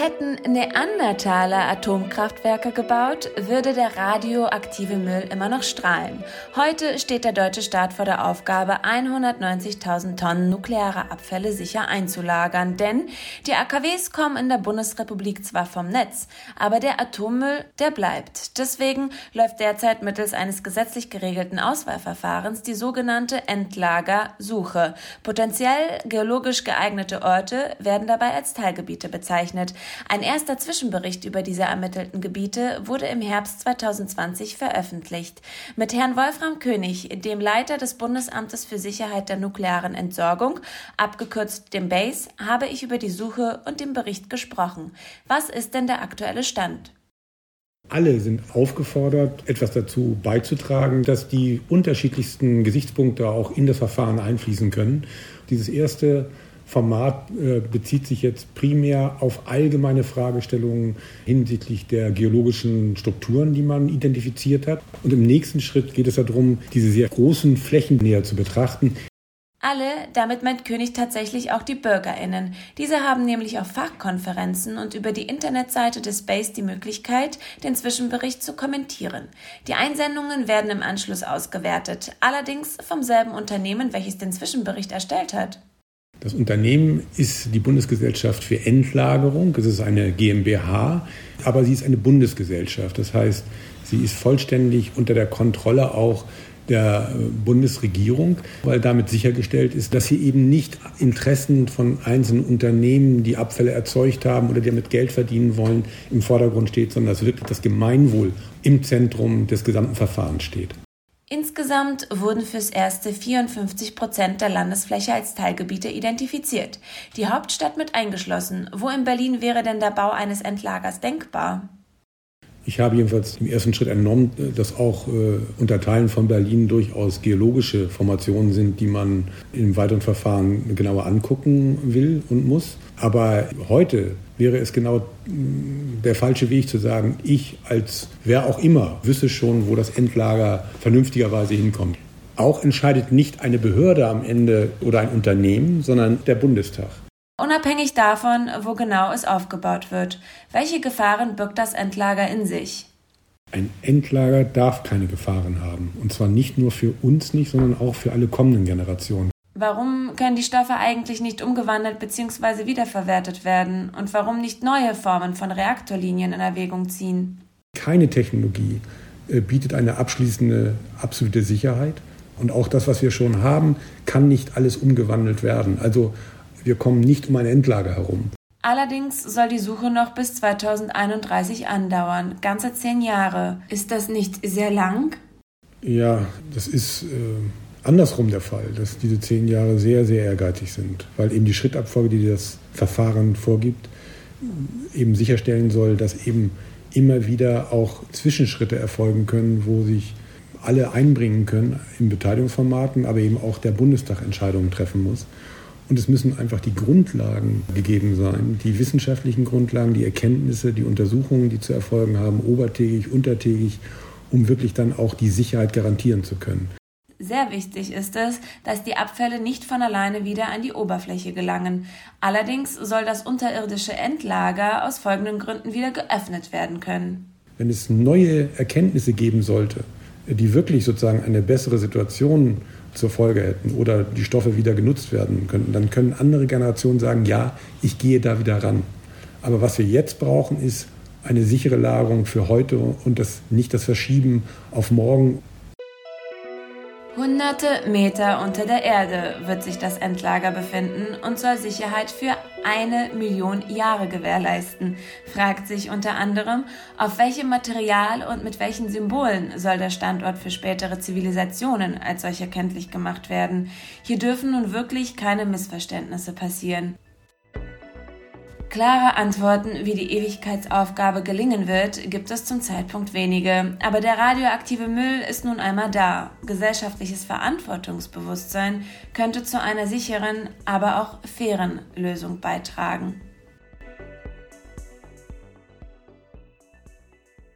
Hätten Neandertaler Atomkraftwerke gebaut, würde der radioaktive Müll immer noch strahlen. Heute steht der deutsche Staat vor der Aufgabe, 190.000 Tonnen nukleare Abfälle sicher einzulagern. Denn die AKWs kommen in der Bundesrepublik zwar vom Netz, aber der Atommüll, der bleibt. Deswegen läuft derzeit mittels eines gesetzlich geregelten Auswahlverfahrens die sogenannte Endlagersuche. Potenziell geologisch geeignete Orte werden dabei als Teilgebiete bezeichnet. Ein erster Zwischenbericht über diese ermittelten Gebiete wurde im Herbst 2020 veröffentlicht. Mit Herrn Wolfram König, dem Leiter des Bundesamtes für Sicherheit der nuklearen Entsorgung, abgekürzt dem BASE, habe ich über die Suche und den Bericht gesprochen. Was ist denn der aktuelle Stand? Alle sind aufgefordert, etwas dazu beizutragen, dass die unterschiedlichsten Gesichtspunkte auch in das Verfahren einfließen können. Dieses erste Format äh, bezieht sich jetzt primär auf allgemeine Fragestellungen hinsichtlich der geologischen Strukturen, die man identifiziert hat. Und im nächsten Schritt geht es darum, diese sehr großen Flächen näher zu betrachten. Alle, damit meint König tatsächlich auch die Bürgerinnen. Diese haben nämlich auf Fachkonferenzen und über die Internetseite des Space die Möglichkeit, den Zwischenbericht zu kommentieren. Die Einsendungen werden im Anschluss ausgewertet, allerdings vom selben Unternehmen, welches den Zwischenbericht erstellt hat. Das Unternehmen ist die Bundesgesellschaft für Endlagerung. Es ist eine GmbH, aber sie ist eine Bundesgesellschaft. Das heißt, sie ist vollständig unter der Kontrolle auch der Bundesregierung, weil damit sichergestellt ist, dass hier eben nicht Interessen von einzelnen Unternehmen, die Abfälle erzeugt haben oder die damit Geld verdienen wollen, im Vordergrund steht, sondern dass wirklich das Gemeinwohl im Zentrum des gesamten Verfahrens steht. Insgesamt wurden fürs erste 54 Prozent der Landesfläche als Teilgebiete identifiziert. Die Hauptstadt mit eingeschlossen. Wo in Berlin wäre denn der Bau eines Endlagers denkbar? Ich habe jedenfalls im ersten Schritt entnommen, dass auch äh, unter Teilen von Berlin durchaus geologische Formationen sind, die man im weiteren Verfahren genauer angucken will und muss. Aber heute wäre es genau der falsche Weg zu sagen, ich als wer auch immer wüsste schon, wo das Endlager vernünftigerweise hinkommt. Auch entscheidet nicht eine Behörde am Ende oder ein Unternehmen, sondern der Bundestag. Unabhängig davon, wo genau es aufgebaut wird, welche Gefahren birgt das Endlager in sich? Ein Endlager darf keine Gefahren haben. Und zwar nicht nur für uns nicht, sondern auch für alle kommenden Generationen. Warum können die Stoffe eigentlich nicht umgewandelt bzw. wiederverwertet werden? Und warum nicht neue Formen von Reaktorlinien in Erwägung ziehen? Keine Technologie äh, bietet eine abschließende absolute Sicherheit. Und auch das, was wir schon haben, kann nicht alles umgewandelt werden. Also wir kommen nicht um ein Endlager herum. Allerdings soll die Suche noch bis 2031 andauern. Ganze zehn Jahre. Ist das nicht sehr lang? Ja, das ist. Äh andersrum der Fall, dass diese zehn Jahre sehr, sehr ehrgeizig sind, weil eben die Schrittabfolge, die das Verfahren vorgibt, eben sicherstellen soll, dass eben immer wieder auch Zwischenschritte erfolgen können, wo sich alle einbringen können in Beteiligungsformaten, aber eben auch der Bundestag Entscheidungen treffen muss. Und es müssen einfach die Grundlagen gegeben sein, die wissenschaftlichen Grundlagen, die Erkenntnisse, die Untersuchungen, die zu erfolgen haben, obertägig, untertägig, um wirklich dann auch die Sicherheit garantieren zu können. Sehr wichtig ist es, dass die Abfälle nicht von alleine wieder an die Oberfläche gelangen. Allerdings soll das unterirdische Endlager aus folgenden Gründen wieder geöffnet werden können. Wenn es neue Erkenntnisse geben sollte, die wirklich sozusagen eine bessere Situation zur Folge hätten oder die Stoffe wieder genutzt werden könnten, dann können andere Generationen sagen, ja, ich gehe da wieder ran. Aber was wir jetzt brauchen, ist eine sichere Lagerung für heute und das, nicht das Verschieben auf morgen Hunderte Meter unter der Erde wird sich das Endlager befinden und soll Sicherheit für eine Million Jahre gewährleisten, fragt sich unter anderem, auf welchem Material und mit welchen Symbolen soll der Standort für spätere Zivilisationen als solcher kenntlich gemacht werden. Hier dürfen nun wirklich keine Missverständnisse passieren. Klare Antworten, wie die Ewigkeitsaufgabe gelingen wird, gibt es zum Zeitpunkt wenige. Aber der radioaktive Müll ist nun einmal da. Gesellschaftliches Verantwortungsbewusstsein könnte zu einer sicheren, aber auch fairen Lösung beitragen.